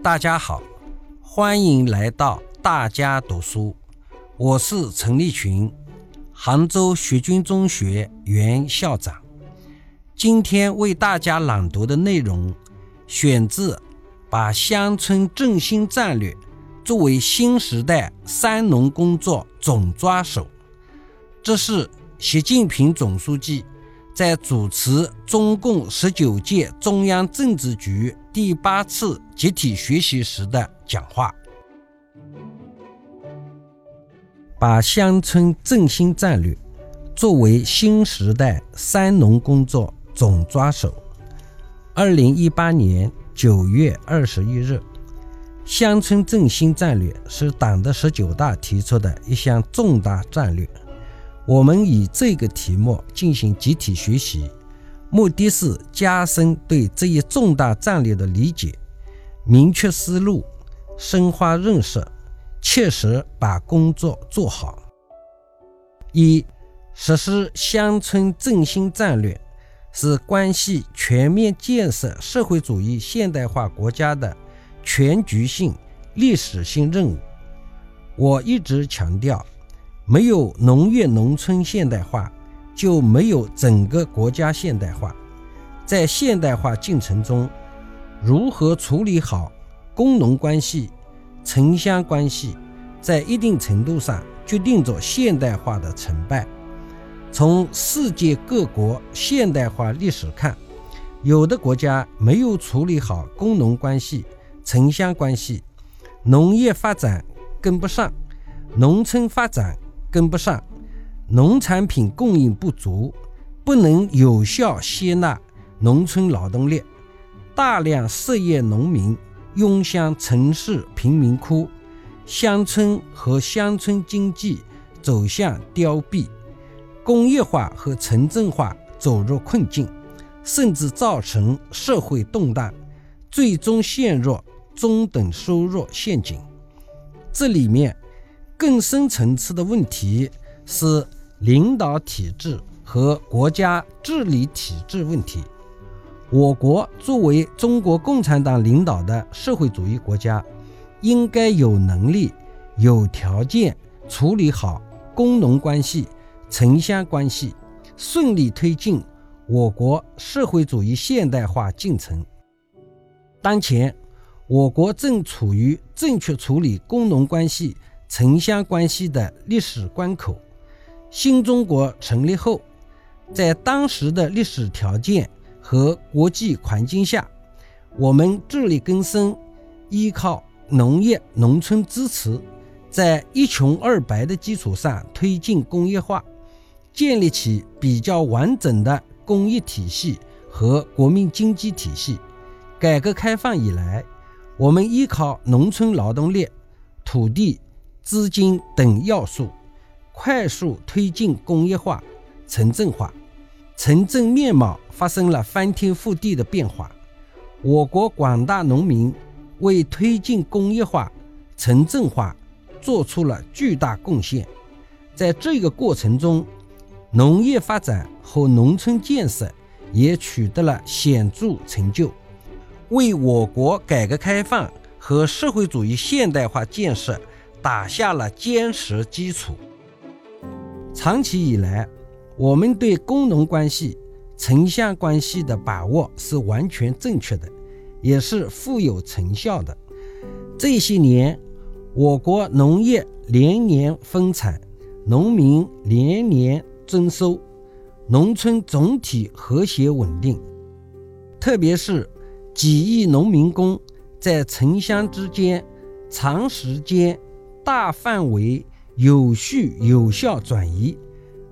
大家好，欢迎来到大家读书。我是陈立群，杭州学军中学原校长。今天为大家朗读的内容选自《把乡村振兴战略作为新时代三农工作总抓手》，这是习近平总书记。在主持中共十九届中央政治局第八次集体学习时的讲话，把乡村振兴战略作为新时代三农工作总抓手。二零一八年九月二十一日，乡村振兴战略是党的十九大提出的一项重大战略。我们以这个题目进行集体学习，目的是加深对这一重大战略的理解，明确思路，深化认识，切实把工作做好。一、实施乡村振兴战略是关系全面建设社会主义现代化国家的全局性、历史性任务。我一直强调。没有农业农村现代化，就没有整个国家现代化。在现代化进程中，如何处理好工农关系、城乡关系，在一定程度上决定着现代化的成败。从世界各国现代化历史看，有的国家没有处理好工农关系、城乡关系，农业发展跟不上，农村发展。跟不上，农产品供应不足，不能有效吸纳农村劳动力，大量失业农民涌向城市贫民窟，乡村和乡村经济走向凋敝，工业化和城镇化走入困境，甚至造成社会动荡，最终陷入中等收入陷阱。这里面。更深层次的问题是领导体制和国家治理体制问题。我国作为中国共产党领导的社会主义国家，应该有能力、有条件处理好工农关系、城乡关系，顺利推进我国社会主义现代化进程。当前，我国正处于正确处理工农关系。城乡关系的历史关口。新中国成立后，在当时的历史条件和国际环境下，我们自力更生，依靠农业农村支持，在一穷二白的基础上推进工业化，建立起比较完整的工业体系和国民经济体系。改革开放以来，我们依靠农村劳动力、土地。资金等要素，快速推进工业化、城镇化，城镇面貌发生了翻天覆地的变化。我国广大农民为推进工业化、城镇化做出了巨大贡献。在这个过程中，农业发展和农村建设也取得了显著成就，为我国改革开放和社会主义现代化建设。打下了坚实基础。长期以来，我们对工农关系、城乡关系的把握是完全正确的，也是富有成效的。这些年，我国农业连年丰产，农民连年增收，农村总体和谐稳定。特别是几亿农民工在城乡之间长时间。大范围、有序、有效转移，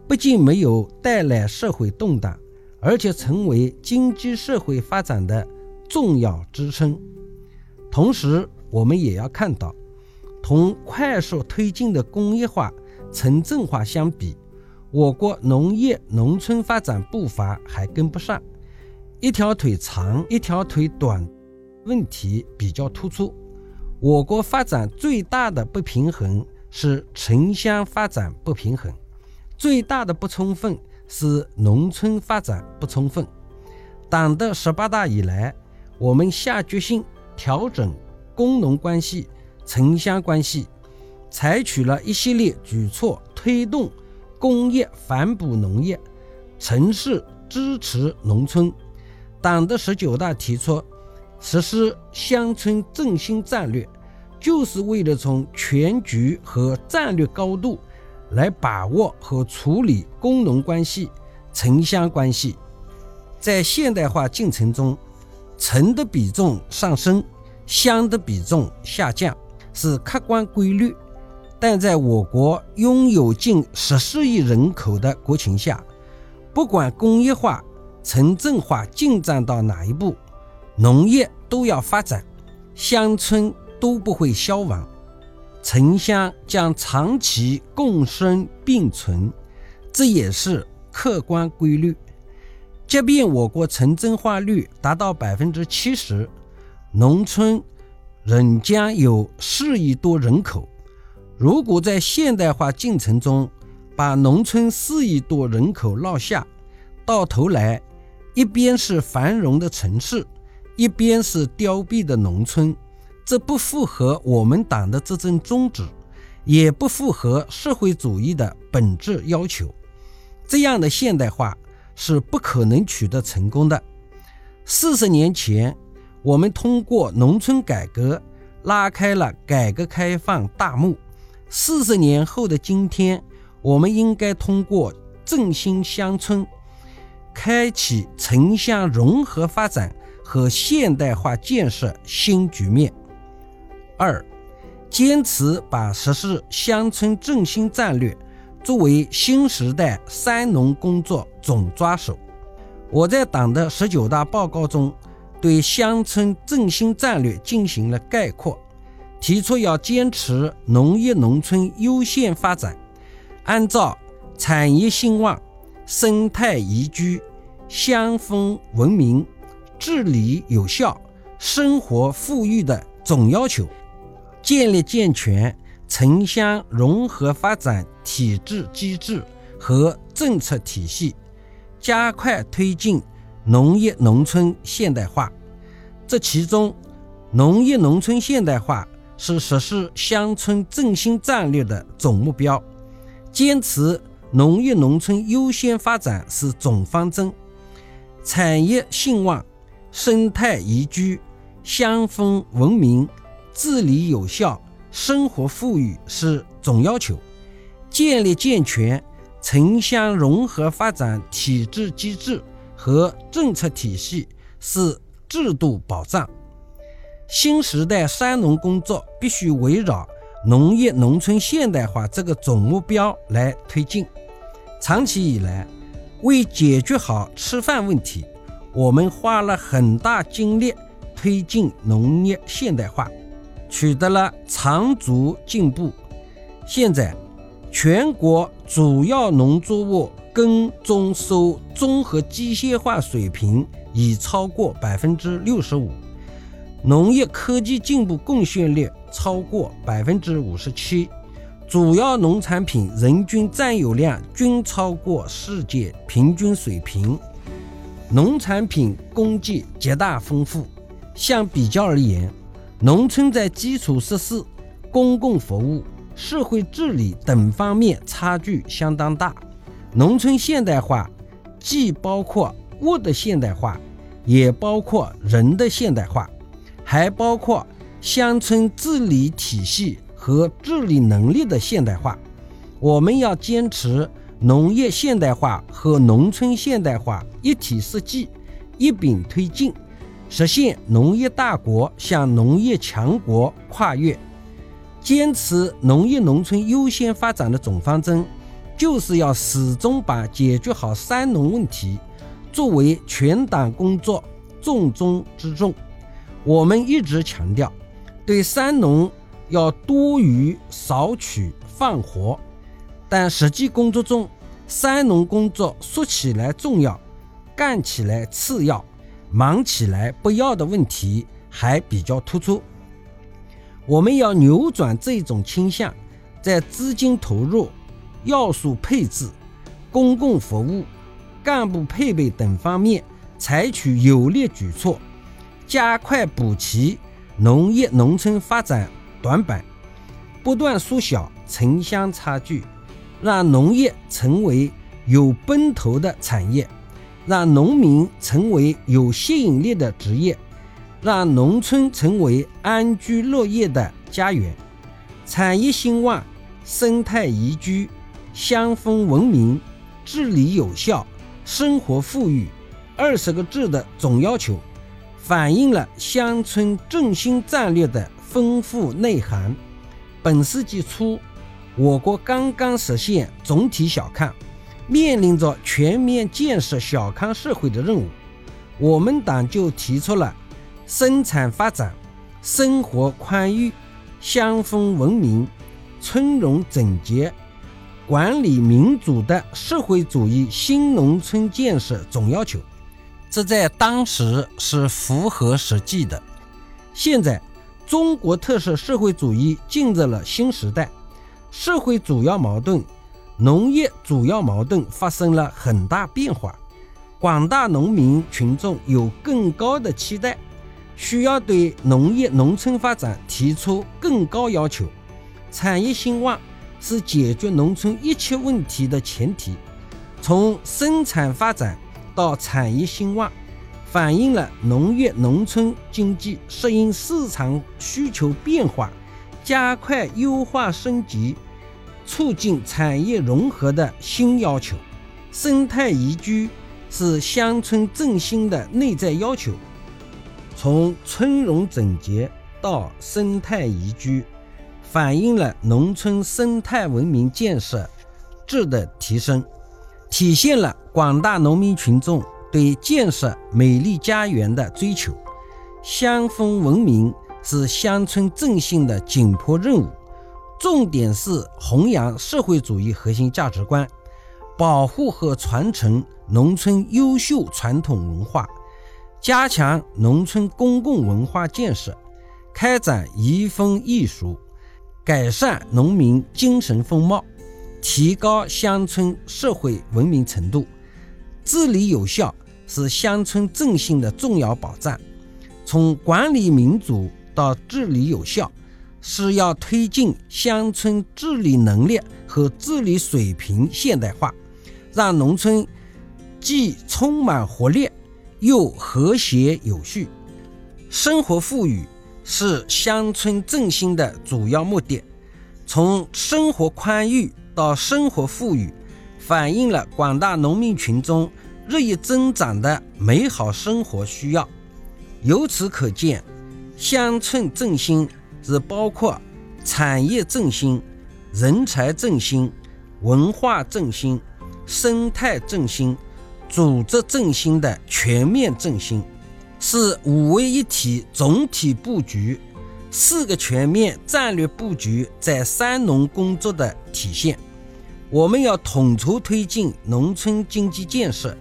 不仅没有带来社会动荡，而且成为经济社会发展的重要支撑。同时，我们也要看到，同快速推进的工业化、城镇化相比，我国农业农村发展步伐还跟不上，一条腿长，一条腿短，问题比较突出。我国发展最大的不平衡是城乡发展不平衡，最大的不充分是农村发展不充分。党的十八大以来，我们下决心调整工农关系、城乡关系，采取了一系列举措，推动工业反哺农业，城市支持农村。党的十九大提出实施乡村振兴战略，就是为了从全局和战略高度来把握和处理工农关系、城乡关系。在现代化进程中，城的比重上升，乡的比重下降，是客观规律。但在我国拥有近十四亿人口的国情下，不管工业化、城镇化进展到哪一步，农业都要发展，乡村都不会消亡，城乡将长期共生并存，这也是客观规律。即便我国城镇化率达到百分之七十，农村仍将有四亿多人口。如果在现代化进程中把农村四亿多人口落下，到头来一边是繁荣的城市，一边是凋敝的农村，这不符合我们党的执政宗旨，也不符合社会主义的本质要求。这样的现代化。是不可能取得成功的。四十年前，我们通过农村改革拉开了改革开放大幕。四十年后的今天，我们应该通过振兴乡村，开启城乡融合发展和现代化建设新局面。二，坚持把实施乡村振兴战略。作为新时代“三农”工作总抓手，我在党的十九大报告中对乡村振兴战略进行了概括，提出要坚持农业农村优先发展，按照产业兴旺、生态宜居、乡风文明、治理有效、生活富裕的总要求，建立健全。城乡融合发展体制机制和政策体系，加快推进农业农村现代化。这其中，农业农村现代化是实施乡村振兴战略的总目标，坚持农业农村优先发展是总方针，产业兴旺、生态宜居、乡风文明、治理有效。生活富裕是总要求，建立健全城乡融合发展体制机制和政策体系是制度保障。新时代“三农”工作必须围绕农业农村现代化这个总目标来推进。长期以来，为解决好吃饭问题，我们花了很大精力推进农业现代化。取得了长足进步。现在，全国主要农作物耕种收综合机械化水平已超过百分之六十五，农业科技进步贡献率超过百分之五十七，主要农产品人均占有量均超过世界平均水平，农产品供给极大丰富。相比较而言，农村在基础设施、公共服务、社会治理等方面差距相当大。农村现代化既包括物的现代化，也包括人的现代化，还包括乡村治理体系和治理能力的现代化。我们要坚持农业现代化和农村现代化一体设计，一并推进。实现农业大国向农业强国跨越，坚持农业农村优先发展的总方针，就是要始终把解决好“三农”问题作为全党工作重中之重。我们一直强调，对“三农”要多余少取放活，但实际工作中，“三农”工作说起来重要，干起来次要。忙起来不要的问题还比较突出，我们要扭转这种倾向，在资金投入、要素配置、公共服务、干部配备等方面采取有力举措，加快补齐农业农村发展短板，不断缩小城乡差距，让农业成为有奔头的产业，让农民成为有吸引力的职业，让农村成为安居乐业的家园。产业兴旺，生态宜居，乡风文明，治理有效，生活富裕，二十个字的总要求。反映了乡村振兴战略的丰富内涵。本世纪初，我国刚刚实现总体小康，面临着全面建设小康社会的任务。我们党就提出了生产发展、生活宽裕、乡风文明、村容整洁、管理民主的社会主义新农村建设总要求。这在当时是符合实际的。现在，中国特色社会主义进入了新时代，社会主要矛盾、农业主要矛盾发生了很大变化。广大农民群众有更高的期待，需要对农业农村发展提出更高要求。产业兴旺是解决农村一切问题的前提。从生产发展。到产业兴旺，反映了农业农村经济适应市场需求变化、加快优化升级、促进产业融合的新要求。生态宜居是乡村振兴的内在要求。从村容整洁到生态宜居，反映了农村生态文明建设质的提升。体现了广大农民群众对建设美丽家园的追求。乡风文明是乡村振兴的紧迫任务，重点是弘扬社会主义核心价值观，保护和传承农村优秀传统文化，加强农村公共文化建设，开展移风易俗，改善农民精神风貌。提高乡村社会文明程度，治理有效是乡村振兴的重要保障。从管理民主到治理有效，是要推进乡村治理能力和治理水平现代化，让农村既充满活力又和谐有序。生活富裕是乡村振兴的主要目的。从生活宽裕。到生活富裕，反映了广大农民群众日益增长的美好生活需要。由此可见，乡村振兴是包括产业振兴、人才振兴、文化振兴、生态振兴、组织振兴的全面振兴，是五位一体总体布局、四个全面战略布局在三农工作的体现。我们要统筹推进农村经济建设、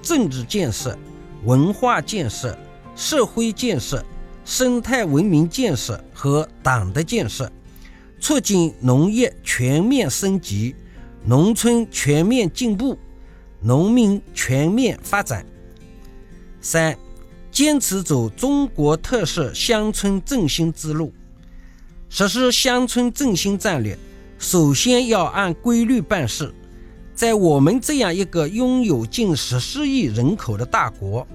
政治建设、文化建设、社会建设、生态文明建设和党的建设，促进农业全面升级、农村全面进步、农民全面发展。三、坚持走中国特色乡村振兴之路，实施乡村振兴战略。首先要按规律办事，在我们这样一个拥有近十四亿人口的大国，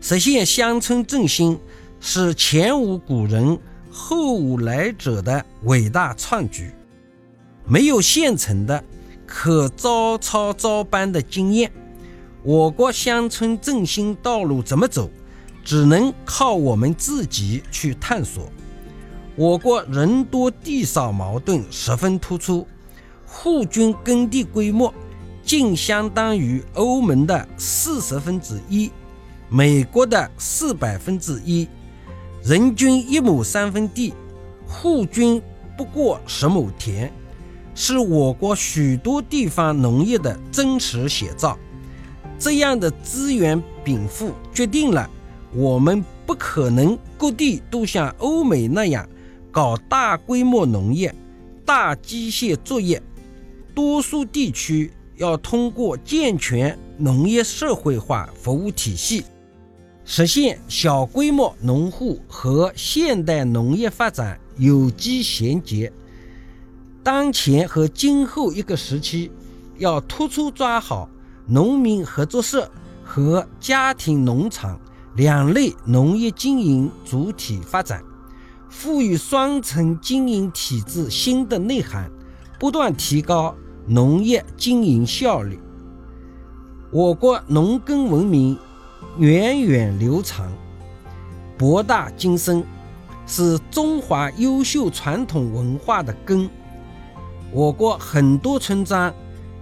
实现乡村振兴是前无古人后无来者的伟大创举。没有现成的可照抄照搬的经验，我国乡村振兴道路怎么走，只能靠我们自己去探索。我国人多地少矛盾十分突出，户均耕地规模竟相当于欧盟的四十分之一，美国的四百分之一，人均一亩三分地，户均不过十亩田，是我国许多地方农业的真实写照。这样的资源禀赋，决定了我们不可能各地都像欧美那样。搞大规模农业、大机械作业，多数地区要通过健全农业社会化服务体系，实现小规模农户和现代农业发展有机衔接。当前和今后一个时期，要突出抓好农民合作社和家庭农场两类农业经营主体发展，赋予双层经营体制新的内涵，不断提高农业经营效率。我国农耕文明源远流长、博大精深，是中华优秀传统文化的根。我国很多村庄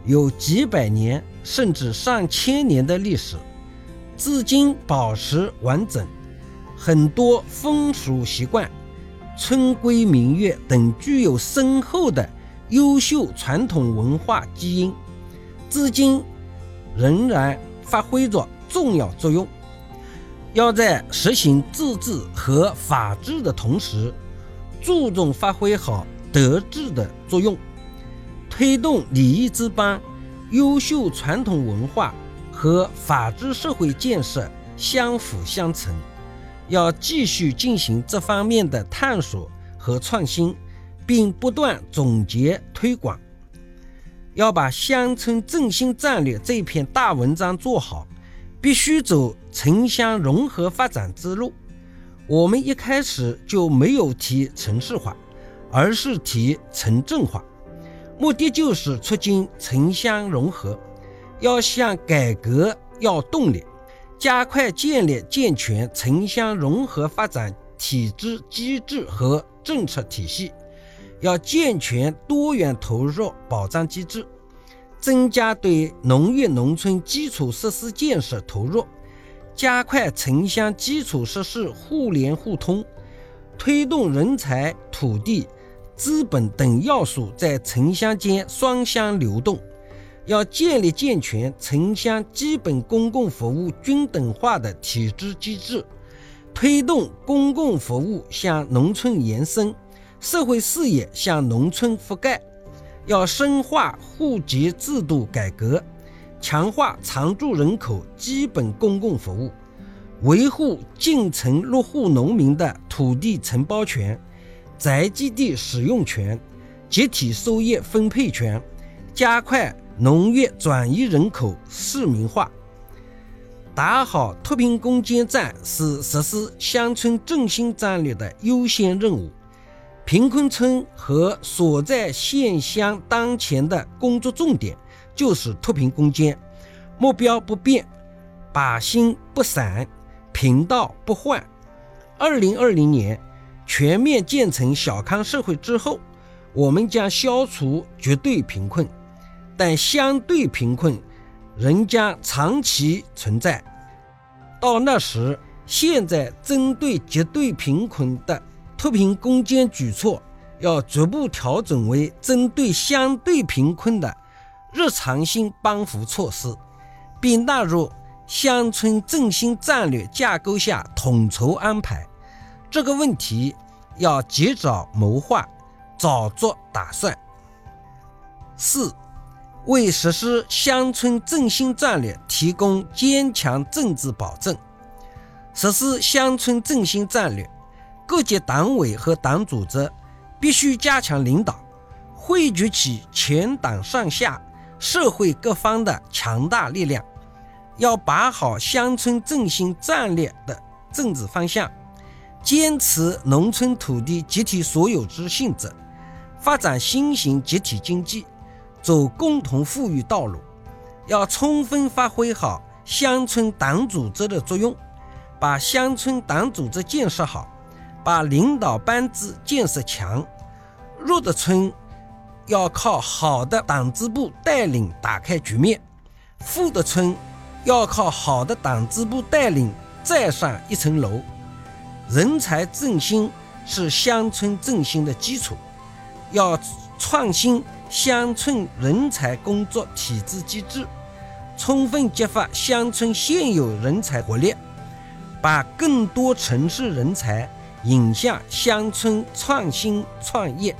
有几百年甚至上千年的历史，至今保持完整。很多风俗习惯、村规民约等具有深厚的优秀传统文化基因，至今仍然发挥着重要作用。要在实行自治和法治的同时，注重发挥好德治的作用。推动礼仪之邦、优秀传统文化和法治社会建设相辅相成，要继续进行这方面的探索和创新，并不断总结推广。要把乡村振兴战略这篇大文章做好，必须走城乡融合发展之路。我们一开始就没有提城市化，而是提城镇化。目的就是促进城乡融合，要向改革要动力，加快建立健全城乡融合发展体制机制和政策体系，要健全多元投入保障机制，增加对农业农村基础设施建设投入，加快城乡基础设施互联互通，推动人才、土地。资本等要素在城乡间双向流动，要建立健全城乡基本公共服务均等化的体制机制，推动公共服务向农村延伸，社会事业向农村覆盖。要深化户籍制度改革，强化常住人口基本公共服务，维护进城落户农民的土地承包权。宅基地使用权、集体收益分配权，加快农业转移人口市民化，打好脱贫攻坚战是实施乡村振兴战略的优先任务。贫困村和所在县乡当前的工作重点就是脱贫攻坚，目标不变，靶心不散，频道不换。二零二零年。全面建成小康社会之后，我们将消除绝对贫困，但相对贫困仍将长期存在。到那时，现在针对绝对贫困的脱贫攻坚举措，要逐步调整为针对相对贫困的日常性帮扶措施，并纳入乡村振兴战略架构下统筹安排。这个问题要及早谋划，早做打算。四、为实施乡村振兴战略提供坚强政治保证。实施乡村振兴战略，各级党委和党组织必须加强领导，汇聚起全党上下、社会各方的强大力量，要把好乡村振兴战略的政治方向。坚持农村土地集体所有制性质，发展新型集体经济，走共同富裕道路。要充分发挥好乡村党组织的作用，把乡村党组织建设好，把领导班子建设强。弱的村要靠好的党支部带领打开局面，富的村要靠好的党支部带领再上一层楼。人才振兴是乡村振兴的基础，要创新乡村人才工作体制机制，充分激发乡村现有人才活力，把更多城市人才引向乡村创新创业。